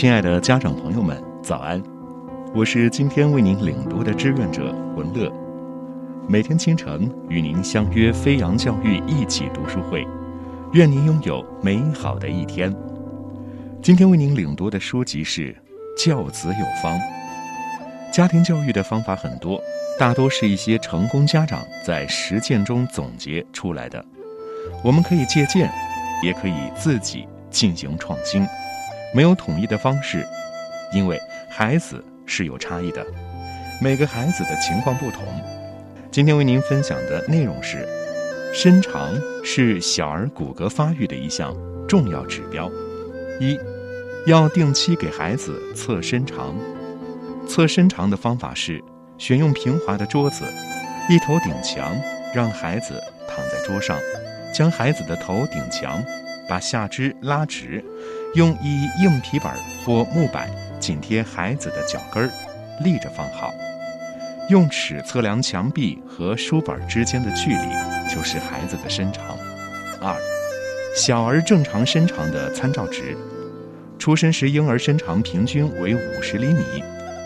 亲爱的家长朋友们，早安！我是今天为您领读的志愿者文乐。每天清晨与您相约飞扬教育一起读书会，愿您拥有美好的一天。今天为您领读的书籍是《教子有方》。家庭教育的方法很多，大多是一些成功家长在实践中总结出来的。我们可以借鉴，也可以自己进行创新。没有统一的方式，因为孩子是有差异的，每个孩子的情况不同。今天为您分享的内容是：身长是小儿骨骼发育的一项重要指标。一，要定期给孩子测身长。测身长的方法是：选用平滑的桌子，一头顶墙，让孩子躺在桌上，将孩子的头顶墙，把下肢拉直。用以硬皮板或木板紧贴孩子的脚跟儿，立着放好。用尺测量墙壁和书本之间的距离，就是孩子的身长。二，小儿正常身长的参照值：出生时婴儿身长平均为五十厘米，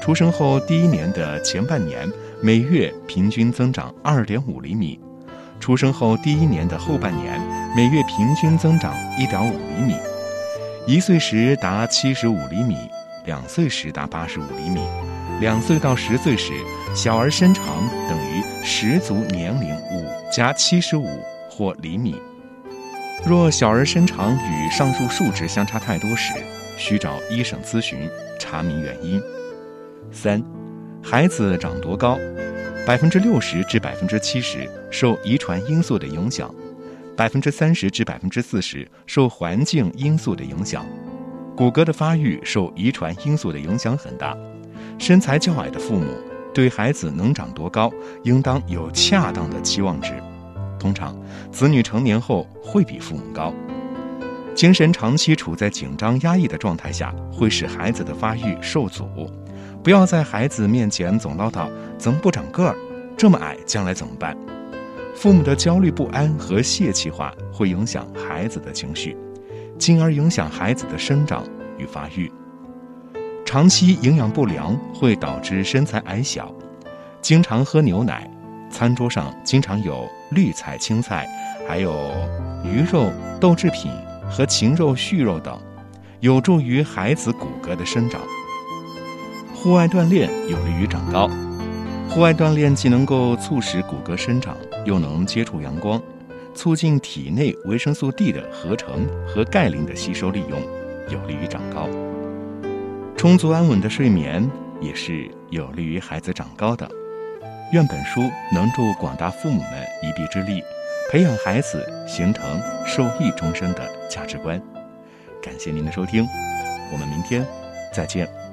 出生后第一年的前半年每月平均增长二点五厘米，出生后第一年的后半年每月平均增长一点五厘米。一岁时达七十五厘米，两岁时达八十五厘米，两岁到十岁时，小儿身长等于十足年龄五加七十五或厘米。若小儿身长与上述数值相差太多时，需找医生咨询查明原因。三，孩子长多高，百分之六十至百分之七十受遗传因素的影响。百分之三十至百分之四十受环境因素的影响，骨骼的发育受遗传因素的影响很大。身材较矮的父母对孩子能长多高，应当有恰当的期望值。通常，子女成年后会比父母高。精神长期处在紧张压抑的状态下，会使孩子的发育受阻。不要在孩子面前总唠叨：“怎么不长个儿？这么矮，将来怎么办？”父母的焦虑不安和泄气化会影响孩子的情绪，进而影响孩子的生长与发育。长期营养不良会导致身材矮小。经常喝牛奶，餐桌上经常有绿菜、青菜，还有鱼肉、豆制品和禽肉、畜肉等，有助于孩子骨骼的生长。户外锻炼有利于长高。户外锻炼既能够促使骨骼生长，又能接触阳光，促进体内维生素 D 的合成和钙磷的吸收利用，有利于长高。充足安稳的睡眠也是有利于孩子长高的。愿本书能助广大父母们一臂之力，培养孩子形成受益终身的价值观。感谢您的收听，我们明天再见。